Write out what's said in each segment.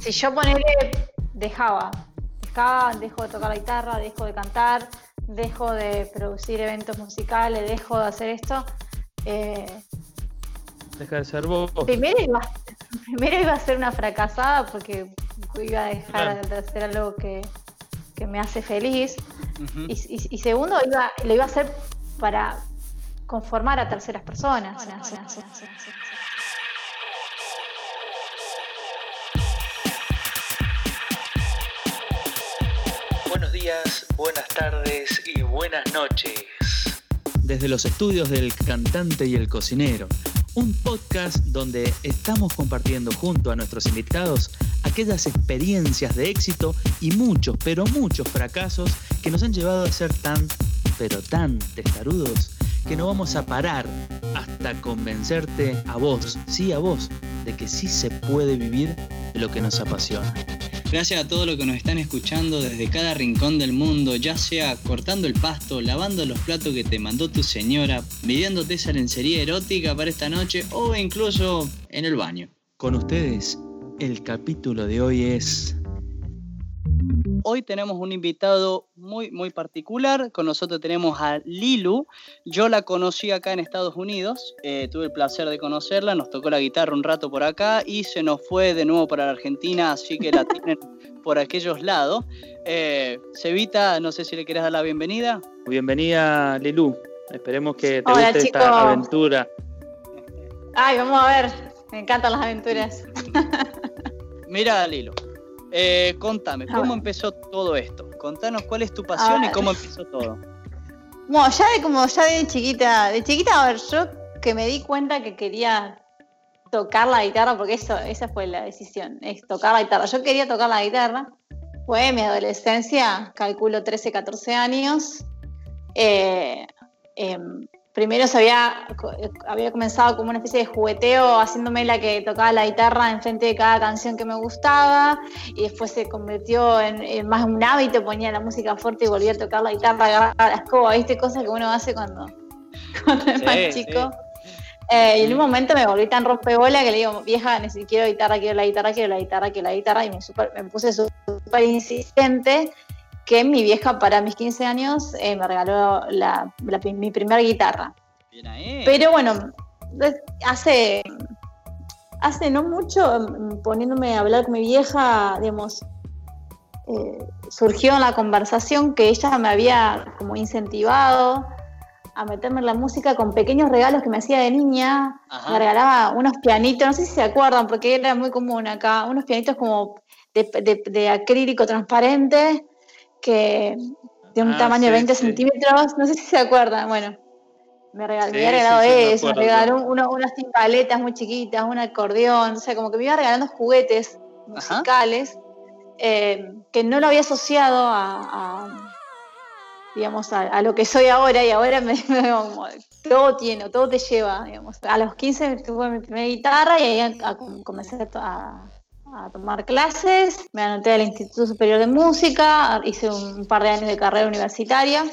si yo ponerle, dejaba, dejaba, dejo de tocar la guitarra, dejo de cantar, dejo de producir eventos musicales, dejo de hacer esto. Eh, Deja de ser vos. Primero iba, primero iba a ser una fracasada porque iba a dejar de hacer algo que, me hace feliz. y, segundo, iba, lo iba a hacer para conformar a terceras personas. Buenas tardes y buenas noches. Desde los estudios del cantante y el cocinero un podcast donde estamos compartiendo junto a nuestros invitados aquellas experiencias de éxito y muchos, pero muchos fracasos que nos han llevado a ser tan, pero tan testarudos que no vamos a parar hasta convencerte a vos, sí a vos, de que sí se puede vivir lo que nos apasiona. Gracias a todos los que nos están escuchando desde cada rincón del mundo, ya sea cortando el pasto, lavando los platos que te mandó tu señora, midiéndote esa lencería erótica para esta noche o incluso en el baño. Con ustedes, el capítulo de hoy es Hoy tenemos un invitado muy, muy particular. Con nosotros tenemos a Lilu. Yo la conocí acá en Estados Unidos. Eh, tuve el placer de conocerla. Nos tocó la guitarra un rato por acá y se nos fue de nuevo para la Argentina, así que la tienen por aquellos lados. Eh, Cevita, no sé si le quieres dar la bienvenida. Bienvenida, Lilu. Esperemos que te guste esta aventura. Ay, vamos a ver. Me encantan las aventuras. Mira, Lilu. Eh, contame, ¿cómo empezó todo esto? Contanos cuál es tu pasión y cómo empezó todo. Bueno, ya de como ya de chiquita, de chiquita, a ver, yo que me di cuenta que quería tocar la guitarra, porque eso, esa fue la decisión, es tocar la guitarra. Yo quería tocar la guitarra, fue mi adolescencia, calculo 13, 14 años. Eh, em, primero se había, había comenzado como una especie de jugueteo, haciéndome la que tocaba la guitarra enfrente de cada canción que me gustaba, y después se convirtió en, más un hábito, ponía la música fuerte y volvía a tocar la guitarra, agarrar la escoba, ¿viste? Cosas que uno hace cuando, es más chico. Eh, y en un momento me volví tan rompebola que le digo, vieja, necesito, quiero guitarra, quiero la guitarra, quiero la guitarra, quiero la guitarra, y me, me puse súper insistente que mi vieja para mis 15 años eh, me regaló mi primera guitarra. Pero bueno, hace, hace no mucho, mm, poniéndome a hablar con mi vieja, digamos, eh, surgió en la conversación que ella me había como incentivado a meterme en la música con pequeños regalos que me hacía de niña. Me regalaba unos pianitos, no sé si se acuerdan, porque era muy común acá, unos pianitos como de acrílico transparente que de un ah, tamaño de 20 centímetros, no sé si se acuerdan, bueno, me, regaló, me había regalado eso, me, regaló unas timbaletas muy chiquitas, un acordeón, o sea, como que me iba regalando juguetes musicales eh, que no lo había asociado a, digamos, a, lo que soy ahora y ahora me, todo tiene, todo te lleva, digamos. A los 15 tuve mi primera guitarra y ahí comencé a, a tomar clases, me anoté al Instituto Superior de Música, hice un par de años de carrera universitaria,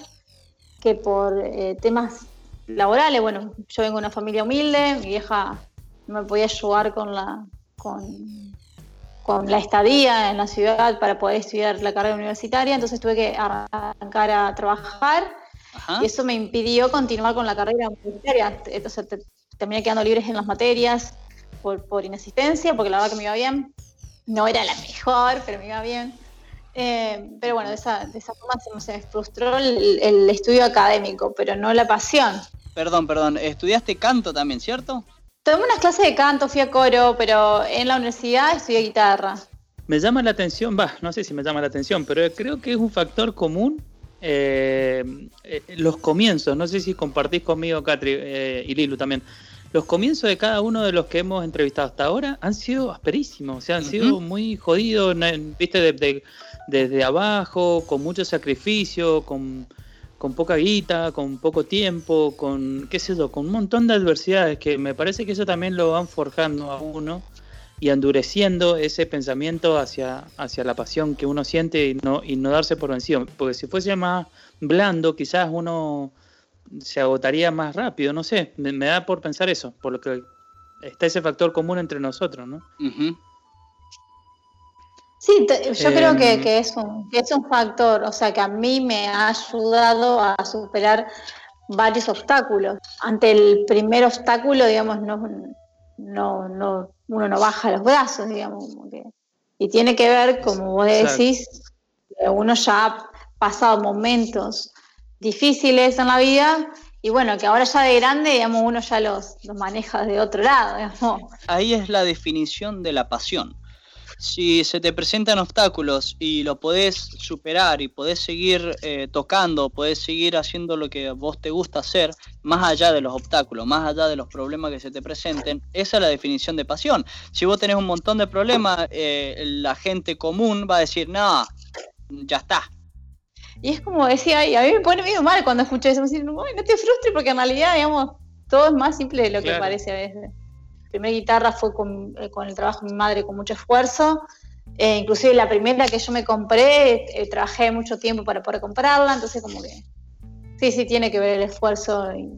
que por eh, temas laborales, bueno, yo vengo de una familia humilde, mi vieja no me podía ayudar con la, con, con la estadía en la ciudad para poder estudiar la carrera universitaria, entonces tuve que arrancar a trabajar y eso me impidió continuar con la carrera universitaria, entonces terminé quedando libres en las materias por, por inasistencia, porque la verdad que me iba bien no era la mejor, pero me iba bien. Eh, pero bueno, de esa, de esa forma se, me frustró el, estudio académico, pero no la pasión. Perdón, perdón, estudiaste canto también, ¿cierto? Tomé unas clases de canto, fui a coro, pero en la universidad estudié guitarra. Me llama la atención, va, no sé si me llama la atención, pero creo que es un factor común eh, eh, los comienzos. No sé si compartís conmigo, Catri, y Lilu también los comienzos de cada uno de los que hemos entrevistado hasta ahora han sido asperísimos, o sea, han sido muy jodidos, viste, desde abajo, con mucho sacrificio, con, poca guita, con poco tiempo, con, qué sé yo, con un montón de adversidades que me parece que eso también lo van forjando a uno y endureciendo ese pensamiento hacia, hacia la pasión que uno siente y no, y no darse por vencido. Porque si fuese más blando, quizás uno se agotaría más rápido, no sé, me, da por pensar eso, por lo que está ese factor común entre nosotros, ¿no? Sí, yo creo que, Em. que es un, que es un factor, o sea, que a mí me ha ayudado a superar varios obstáculos. Ante el primer obstáculo, digamos, no, no, no, uno no baja los brazos, digamos, como que- y tiene que ver, como vos Exacto. decís, que uno ya ha pasado momentos difíciles en la vida y bueno, que ahora ya de grande, digamos, uno ya los, maneja de otro lado, digamos. Ahí es la definición de la pasión. Si se te presentan obstáculos y lo podés superar y podés seguir eh, tocando, podés seguir haciendo lo que vos te gusta hacer, más allá de los obstáculos, más allá de los problemas que se te presenten, esa es la definición de pasión. Si vos tenés un montón de problemas, eh, la gente común va a decir, no, ya está. Y es como decía, y a mí me pone medio mal cuando escucho eso, me dicen, "Uy, no te frustres porque en realidad, digamos, todo es más simple de lo que parece a veces. La primera guitarra fue con, eh, con el trabajo de mi madre con mucho esfuerzo, eh, inclusive la primera que yo me compré, eh, trabajé mucho tiempo para poder comprarla, entonces como que sí, sí tiene que ver el esfuerzo y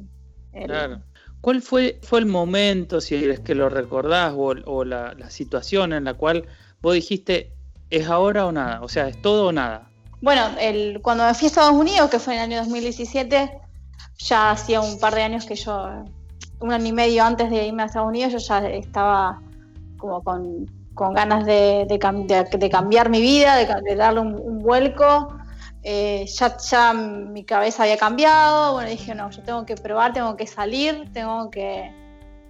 el- Claro. ¿Cuál fue, fue el momento, si es que lo recordás, o, o la, la situación en la cual vos dijiste, es ahora o nada? O sea, es todo o nada. Bueno, el, cuando me fui a Estados Unidos, que fue en el año 2017, ya hacía un par de años que yo, un año y medio antes de irme a Estados Unidos, yo ya estaba como con, con ganas de, de cam- de- de cambiar mi vida, de darle un, un vuelco. Eh, ya, ya mi cabeza había cambiado, bueno, dije, no, yo tengo que probar, tengo que salir, tengo que,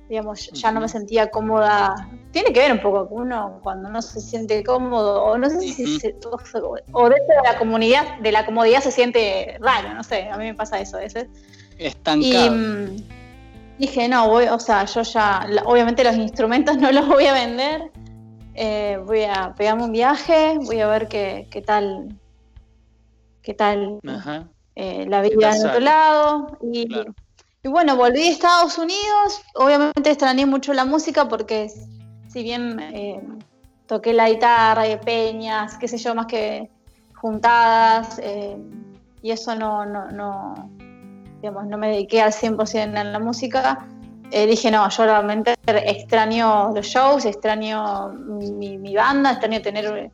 digamos, ya no me sentía cómoda. Tiene que ver un poco con uno cuando no se siente cómodo, o no sé si se- o, dentro de la comunidad, de la comodidad se siente raro, no sé, a mí me pasa eso a veces. Y Estancado. mm, dije, no, voy, o sea, yo ya, obviamente los instrumentos no los voy a vender, eh, voy a pegarme un viaje, voy a ver qué, qué tal, qué tal Ajá. eh, la ¿Qué vida en otro lado. Y, Claro. Y bueno, volví a Estados Unidos. Obviamente extrañé mucho la música porque si bien eh, toqué la guitarra y peñas, qué sé yo, más que juntadas, eh, y eso no, no, no, digamos, no me dediqué al 100% a la música. eh, dije, no, yo realmente extraño los shows, extraño mi, banda, extraño tener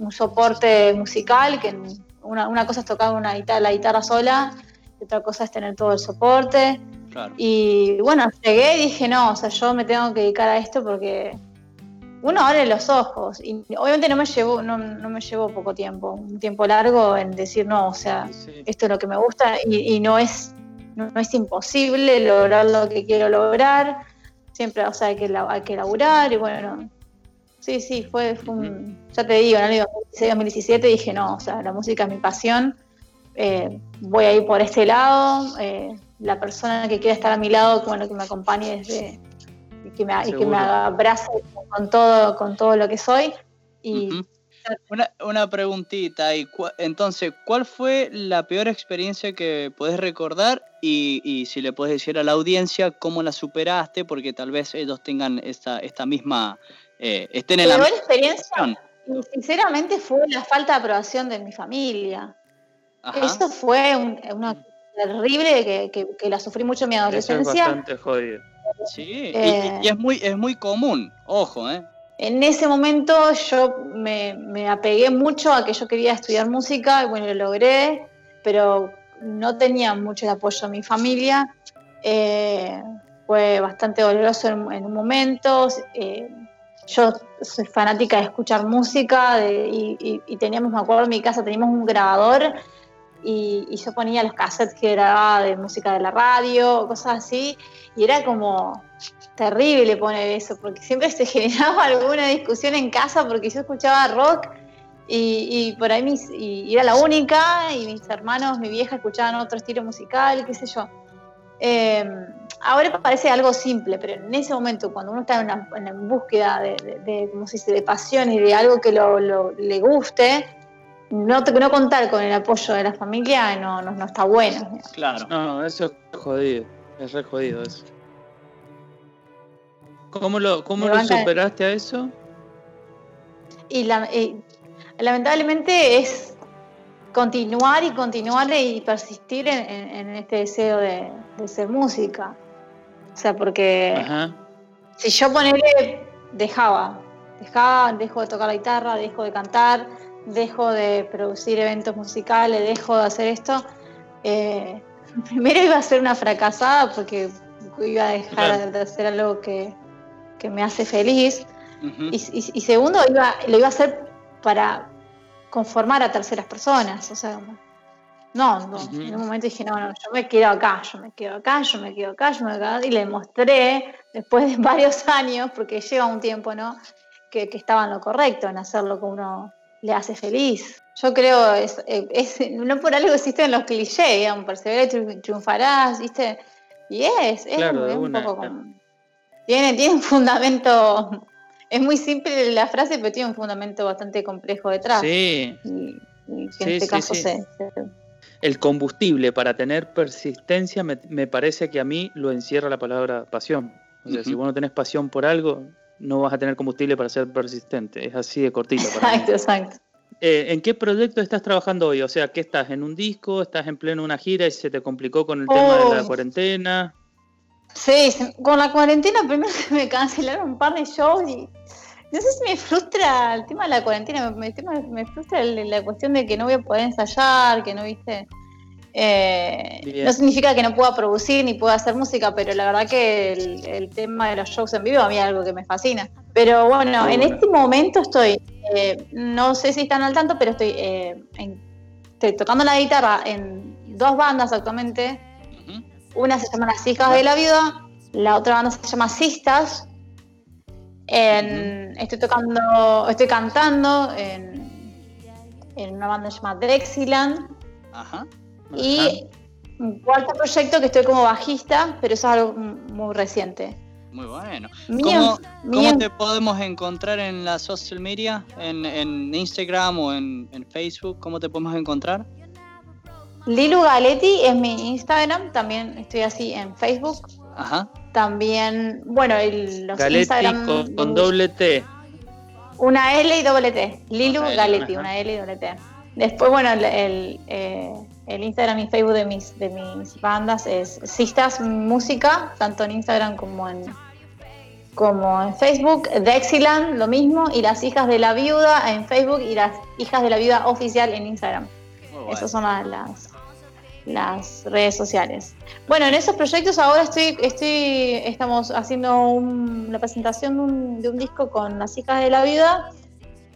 un soporte musical, que una, una cosa es tocar una guitarra, la guitarra sola, otra cosa es tener todo el soporte. Claro. Y bueno, llegué y dije, no, o sea, yo me tengo que dedicar a esto porque uno abre los ojos. Y obviamente no me llevó, no, no me llevó poco tiempo, un tiempo largo en decir, no, o sea, Sí. esto es lo que me gusta y, y no es no, no es imposible lograr lo que quiero lograr siempre o sea hay que, hay que laburar y bueno sí sí fue, fue un ya te digo en el año 2016 2017 dije no o sea la música es mi pasión eh, voy a ir por este lado eh, la persona que quiera estar a mi lado bueno que me acompañe desde y que me, y que me abrace con todo con todo lo que soy y Ujú. Una, una preguntita ahí. Cu- Entonces, ¿cuál fue la peor experiencia que podés recordar? Y, y si le puedes decir a la audiencia cómo la superaste, porque tal vez ellos tengan esta, esta misma. eh, estén en la peor experiencia situación. y sinceramente fue la falta de aprobación de mi familia Ajá. Eso fue un- una terrible que, que- que la sufrí mucho en mi Eso es adolescencia. bastante jodido. Sí, y- Eh. y, y es muy, es muy común, ojo, ¿eh? En ese momento yo me, me apegué mucho a que yo quería estudiar música y bueno, lo logré, pero no tenía mucho el apoyo de mi familia. Eh, fue bastante doloroso en, en un momento. eh, yo soy fanática de escuchar música de- y, y- y teníamos, me acuerdo, en mi casa teníamos un grabador y, y yo ponía los cassettes que grababa de música de la radio, cosas así, y era como terrible poner eso, porque siempre se generaba alguna discusión en casa porque yo escuchaba rock y, por ahí era la única y mis hermanos, mi vieja escuchaban otro estilo musical, qué sé yo. Eh, ahora parece algo simple, pero en ese momento, cuando uno está en, una, búsqueda de, de, de, pasión y de algo que lo- le guste, no, te- no contar con el apoyo de la familia no, no, no está bueno. Claro. No, eso es jodido. Es re jodido eso. ¿Cómo lo, cómo lo superaste a eso? Y, la- y lamentablemente es continuar y continuar y persistir en, en- en este deseo de, de ser música. O sea, porque Ajá. si yo ponerle dejaba dejá, dejo de tocar la guitarra, dejo de cantar, dejo de producir eventos musicales, dejo de hacer esto. Eh, primero iba a ser una fracasada porque iba a dejar Claro. de hacer algo que, que me hace feliz. Y, y- y segundo, iba, lo iba a hacer para conformar a terceras personas. O sea, no, no. En un momento dije, no, no, yo me quedo acá, yo me quedo acá, yo me quedo acá, yo me quedo acá. Y le mostré, después de varios años, porque lleva un tiempo, ¿no? Que, que estaba en lo correcto, en hacer lo que uno le hace feliz. Yo creo, es, eh, es- no por algo existen los clichés, digamos, persevera y triun- triunfarás, ¿viste? Y es, es, Claro, de es un una, poco como- Tiene, tiene un fundamento, es muy simple la frase, pero tiene un fundamento bastante complejo detrás. Sí, Y, y que Sí, en este sí, caso sí. se- se, el combustible para tener persistencia me, me parece que a mí lo encierra la palabra pasión. O sea, si vos no tenés pasión por algo, no vas a tener combustible para ser persistente. Es así de cortito. Exacto, exacto. Eh, ¿En qué proyecto estás trabajando hoy? O sea, ¿qué estás? ¿En un disco? ¿Estás en pleno una gira y se te complicó con el tema de la Oh. cuarentena? Sí, con la cuarentena primero se me cancelaron un par de shows y no sé si me frustra el tema de la cuarentena, me, me- me frustra la cuestión de que no voy a poder ensayar, que no viste. Eh, no significa que no pueda producir ni pueda hacer música, pero la verdad que el, el tema de los shows en vivo a mí es algo que me fascina. Pero bueno, Muy en este momento estoy, eh, no sé si están al tanto, pero estoy, eh, en- estoy tocando la guitarra en dos bandas actualmente. Una se llama Las Hijas de la Viuda, la otra banda se llama Sistas. En- Estoy tocando, estoy cantando en, en una banda llamada Drexiland. Ajá. Y un cuarto proyecto que estoy como bajista, pero eso es algo muy reciente. Muy bueno. Mío- ¿Cómo, mío- cómo te podemos encontrar en la social media? ¿En, en Instagram o en, en Facebook? ¿Cómo te podemos encontrar? Lilu Galetti es mi Instagram, también estoy así en Facebook. Ajá. También, bueno, el- los Galetti Instagram. con, con doble T. Una L y doble T. Lilu Una L, Galetti, ajá. una L y doble T. Después, bueno, el, el, eh, el Instagram y Facebook de mis, de mis bandas es Sistas Música, tanto en Instagram como en, como en Facebook. Dexiland, lo mismo. Y las hijas de la viuda en Facebook y las hijas de la viuda oficial en Instagram. Bueno. Esas son las, las, redes sociales. Bueno, en esos proyectos ahora estoy, estoy, estamos haciendo un- la presentación de un, de un disco con las hijas de la vida.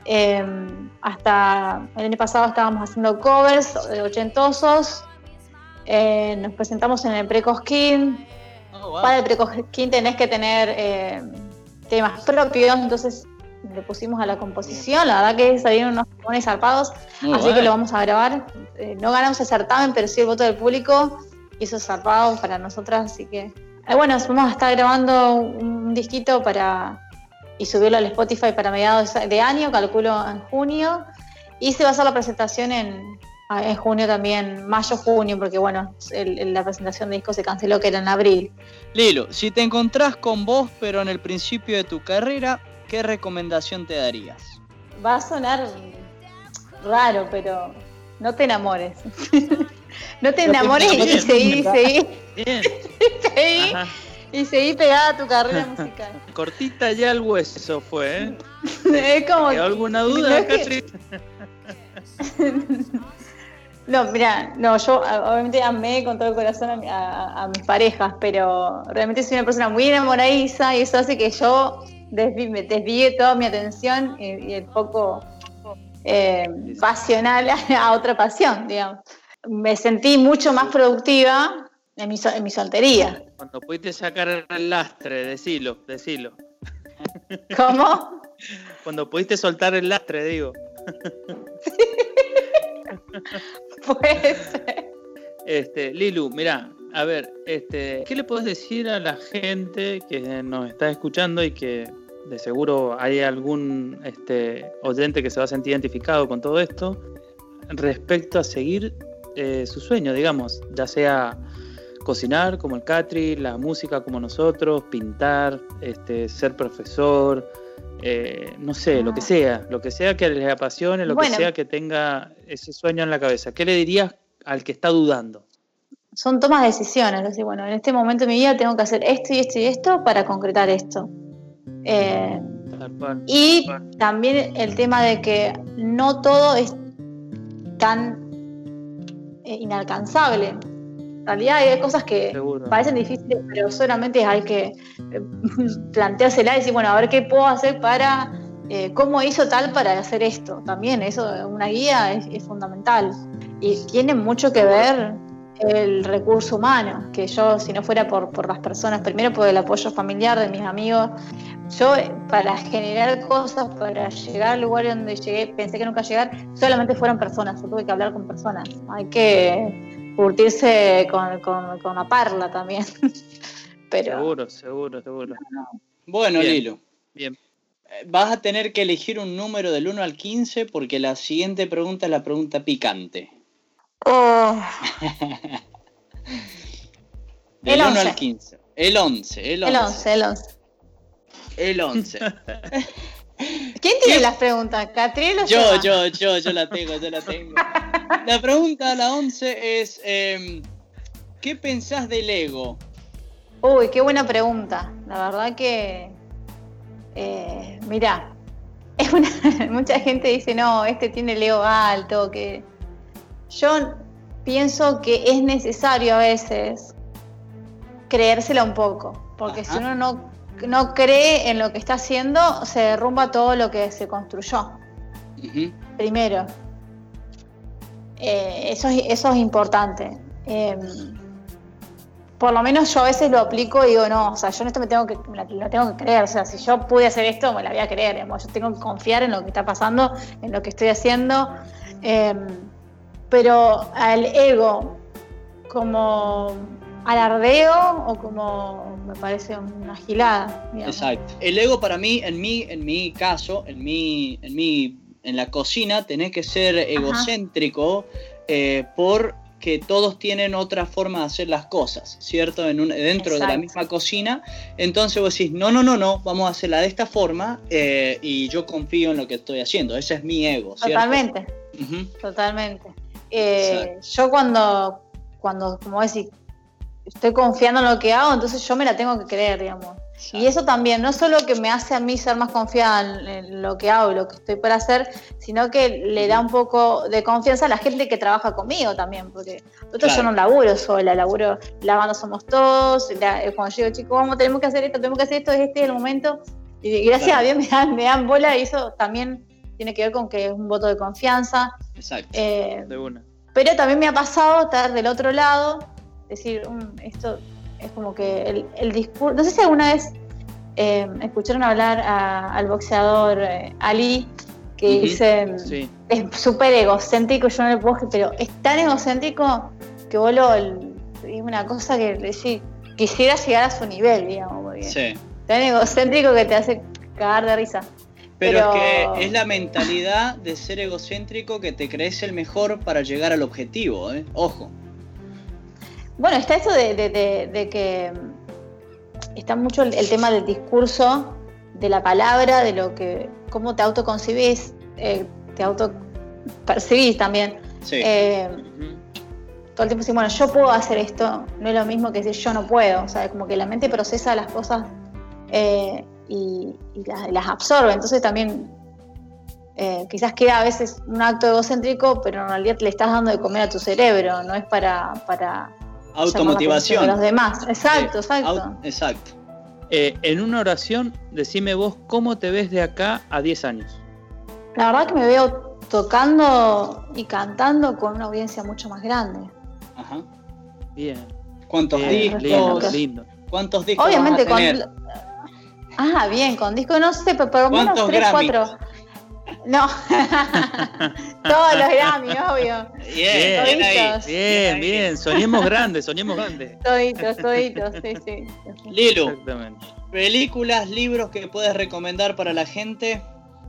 Eh, hasta el año pasado estábamos haciendo covers eh, ochentosos. Eh, nos presentamos en el Precosquín. Oh, wow. Para el Precosquín tenés que tener eh, temas propios, entonces le pusimos a la composición. La verdad que salieron unos pones zarpados. Muy Así que lo vamos a grabar. Eh, no ganamos el certamen, pero sí el voto del público. Y eso es zarpado para nosotras. Así que, eh, bueno, vamos a estar grabando un disquito para y subirlo al Spotify para mediados de año, calculo en junio. Y se va a hacer la presentación en, ah, en junio también, mayo, junio, porque bueno, el- el- la presentación de disco se canceló, que era en abril. Lilo, si te encontrás con vos, pero en el principio de tu carrera, ¿qué recomendación te darías? Va a sonar raro, pero no te enamores. no te enamores y seguí, seguí, Bien. seguí. Y seguí pegada a tu carrera musical. Cortita ya el hueso fue, ¿eh? es como. ¿Quedó alguna no duda, que- Catri? No, mira, no, yo obviamente amé con todo el corazón a, a- a mis parejas, pero realmente soy una persona muy enamoradiza y eso hace que yo desvi- me desvíe toda mi atención y, y el foco eh, pasional a otra pasión, digamos. Me sentí mucho más productiva en mi, so- en mi soltería. Cuando pudiste sacar el lastre, decilo, decilo. ¿Cómo? Cuando pudiste soltar el lastre, digo. Puede ser. Este, Lilu, mira, a ver, este, ¿qué le puedes decir a la gente que nos está escuchando y que de seguro hay algún este, oyente que se va a sentir identificado con todo esto respecto a seguir eh, su sueño, digamos, ya sea cocinar como el Catri, la música como nosotros, pintar, este, ser profesor, eh, no sé, lo que Ah. sea, lo que sea que les apasione, lo Bueno. que sea que tenga ese sueño en la cabeza. ¿Qué le dirías al que está dudando? Son tomas de decisiones, decir, bueno, en este momento de mi vida tengo que hacer esto y esto y esto para concretar esto. Eh, Tal cual. Y también el tema de que no todo es tan eh, inalcanzable. Realidad hay cosas que Seguro. parecen difíciles, pero solamente hay que eh, planteársela y decir, bueno, a ver qué puedo hacer para, eh, cómo hizo tal para hacer esto. También eso, una guía es, es fundamental. Y tiene mucho que ver el recurso humano, que yo, si no fuera por, por las personas, primero por el apoyo familiar de mis amigos, yo eh, para generar cosas, para llegar al lugar donde llegué, pensé que nunca llegar, solamente fueron personas, yo tuve que hablar con personas. Hay que curtirse con, con, con la parla también. Pero Seguro, seguro, seguro. Bueno, Bien. Lilo, Bien. eh, vas a tener que elegir un número del 1 al 15 porque la siguiente pregunta es la pregunta picante. Oh, Del El 1 11. al 15. El 11, el 11. el 11, el 11. El 11. ¿Quién tiene ¿Qué? las preguntas? ¿Catriel o Yo, Seba? yo, yo, yo la tengo, yo la tengo. La pregunta, la 11, es: em, ¿Qué pensás del ego? Uy, qué buena pregunta. La verdad que, eh, mira, es una, mucha gente dice, no, este tiene el ego alto, que yo pienso que es necesario a veces creérsela un poco, porque Ajá. si uno no, no cree en lo que está haciendo, se derrumba todo lo que se construyó. Primero, Eh, eso, es, eso es importante. Eh, por lo menos yo a veces lo aplico y digo, no, o sea, yo en esto me tengo que, lo tengo que creer. O sea, si yo pude hacer esto, me la voy a creer. digamos. Yo tengo que confiar en lo que está pasando, en lo que estoy haciendo. Eh, pero al ego, como alardeo o como me parece una gilada. digamos. Exacto. El ego para mí, en mi, en mi caso, en mi, en mi, en la cocina, tenés que ser egocéntrico eh, porque todos tienen otra forma de hacer las cosas, ¿cierto? En un- dentro de la misma cocina. Entonces vos decís, no, no, no, no, vamos a hacerla de esta forma eh, y yo confío en lo que estoy haciendo. Ese es mi ego, ¿cierto? Totalmente. Totalmente. Eh, yo cuando, cuando, como decir, estoy confiando en lo que hago, entonces yo me la tengo que creer, digamos. Y eso también, no solo que me hace a mí ser más confiada en, en lo que hago y lo que estoy por hacer, sino que le da un poco de confianza a la gente que trabaja conmigo también, porque nosotros Claro. yo no laburo sola, laburo, lavando somos todos, la- eh, cuando yo digo, chicos, vamos, tenemos que hacer esto, tenemos que hacer esto, este es el momento, y gracias Claro. a Dios me dan, me dan bola y eso también tiene que ver con que es un voto de confianza. Exacto. Eh, De una. pero también me ha pasado estar del otro lado, decir, "Mm, esto es como que el, el discurso. No sé si alguna vez eh, escucharon hablar a- al boxeador eh, Ali, que Ujú, dice, Sí. es súper egocéntrico, yo no le puedo, pero es tan egocéntrico que vos lo. Es una cosa que decir, quisiera llegar a su nivel, digamos, porque Sí. tan egocéntrico que te hace cagar de risa. Pero, Pero- que es la mentalidad de ser egocéntrico que te crees el mejor para llegar al objetivo, ¿eh? Ojo. Bueno, está eso de, de- de- de que está mucho el, el tema del discurso, de la palabra, de lo que, cómo te autoconcibís, eh, te autopercibís también. Sí. Eh, todo el tiempo decís, bueno, yo puedo hacer esto, no es lo mismo que decir yo no puedo. O sea, como que la mente procesa las cosas eh, y, y las, absorbe. Entonces también eh, quizás queda a veces un acto egocéntrico, pero en realidad le estás dando de comer a tu cerebro, no es para, para Automotivación. atención de los demás. Exacto, exacto. au- exacto. Eh, en una oración, decime vos cómo te ves de acá a 10 años. La verdad que me veo tocando y cantando con una audiencia mucho más grande. Ajá. Bien. ¿Cuántos discos? lindo, lindo. ¿Cuántos discos Obviamente vas a con. tener? Ah, bien, con disco, no sé, pero por lo menos ¿Cuántos 3, Grammy? 4. No, todos los Grammy, obvio. Bien, bien ahí. Toditos. Bien, bien. Soñemos grandes, soñemos grandes. Toditos, toditos, sí, sí. Lilu, Exactamente. películas, libros que puedes recomendar para la gente.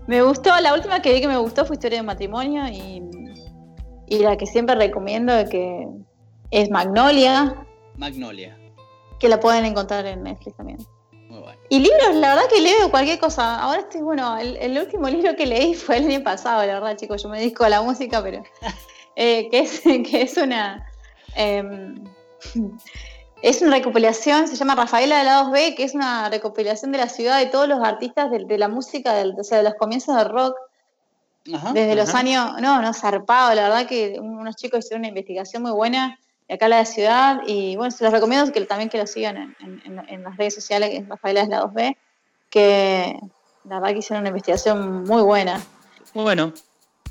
Me gustó, la última que vi que me gustó fue Historia de Matrimonio y, y la que siempre recomiendo que es Magnolia, Magnolia. que la pueden encontrar en Netflix también. Muy bueno. Y libros, la verdad que leo cualquier cosa. Ahora estoy, bueno, el, el último libro que leí fue el año pasado, la verdad, chicos. Yo me dedico a la música, pero. eh, que, es, que es una. em, es una recopilación, se llama Rafaela de la 2B, que es una recopilación de la ciudad de todos los artistas de, la música, del, o sea, de los comienzos del rock. desde los años, no, no, zarpado, la verdad que unos chicos hicieron una investigación muy buena de acá en la ciudad y bueno, se los recomiendo que también que lo sigan en, las redes sociales, que es Rafaela de la 2B, que la verdad que hicieron una investigación muy buena. Bueno,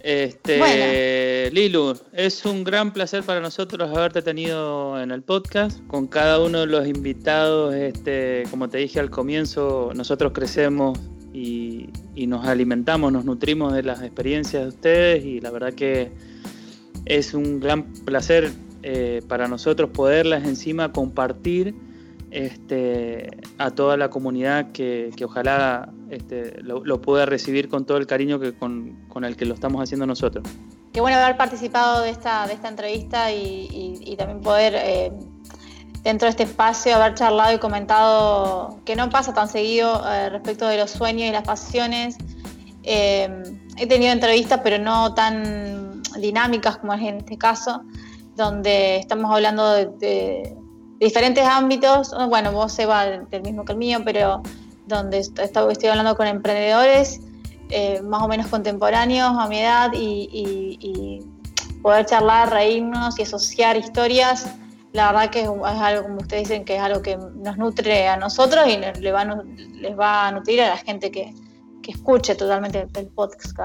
este, Lilu, es un gran placer para nosotros haberte tenido en el podcast. Con cada uno de los invitados, este, como te dije al comienzo, nosotros crecemos y, nos alimentamos, nos nutrimos de las experiencias de ustedes y la verdad que es un gran placer eh, para nosotros poderlas encima compartir este, a toda la comunidad que, ojalá este, lo, pueda recibir con todo el cariño que con, el que lo estamos haciendo nosotros. Qué bueno haber participado de esta, de esta entrevista y, también poder, eh, dentro de este espacio, haber charlado y comentado que no pasa tan seguido eh, respecto de los sueños y las pasiones. Eh, he tenido entrevistas, pero no tan dinámicas como en este caso, donde estamos hablando de diferentes ámbitos, bueno, vos Eva del mismo que el mío, pero donde estoy hablando con emprendedores eh, más o menos contemporáneos a mi edad y, poder charlar, reírnos y asociar historias, la verdad que es, algo, como ustedes dicen, que es algo que nos nutre a nosotros y les va, les va a nutrir a la gente que, escuche totalmente el podcast.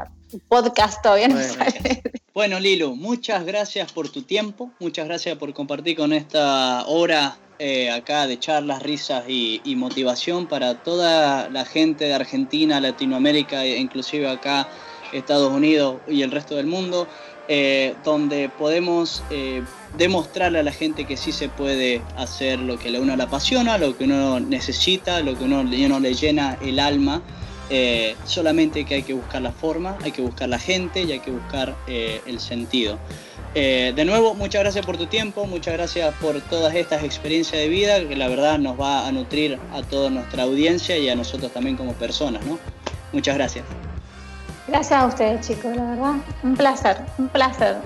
Podcast todavía no sale. Bueno, Lilo, muchas gracias por tu tiempo, muchas gracias por compartir con esta hora eh, acá de charlas, risas y, motivación para toda la gente de Argentina, Latinoamérica e inclusive acá Estados Unidos y el resto del mundo, eh, donde podemos eh, demostrarle a la gente que sí se puede hacer lo que a uno le apasiona, lo que uno necesita, lo que uno, uno le llena el alma eh, solamente que hay que buscar la forma, hay que buscar la gente y hay que buscar eh, el sentido. Eh, de nuevo, muchas gracias por tu tiempo, muchas gracias por todas estas experiencias de vida que la verdad nos va a nutrir a toda nuestra audiencia y a nosotros también como personas, ¿no? Muchas gracias. Gracias a ustedes, chicos, la verdad. Un placer, un placer.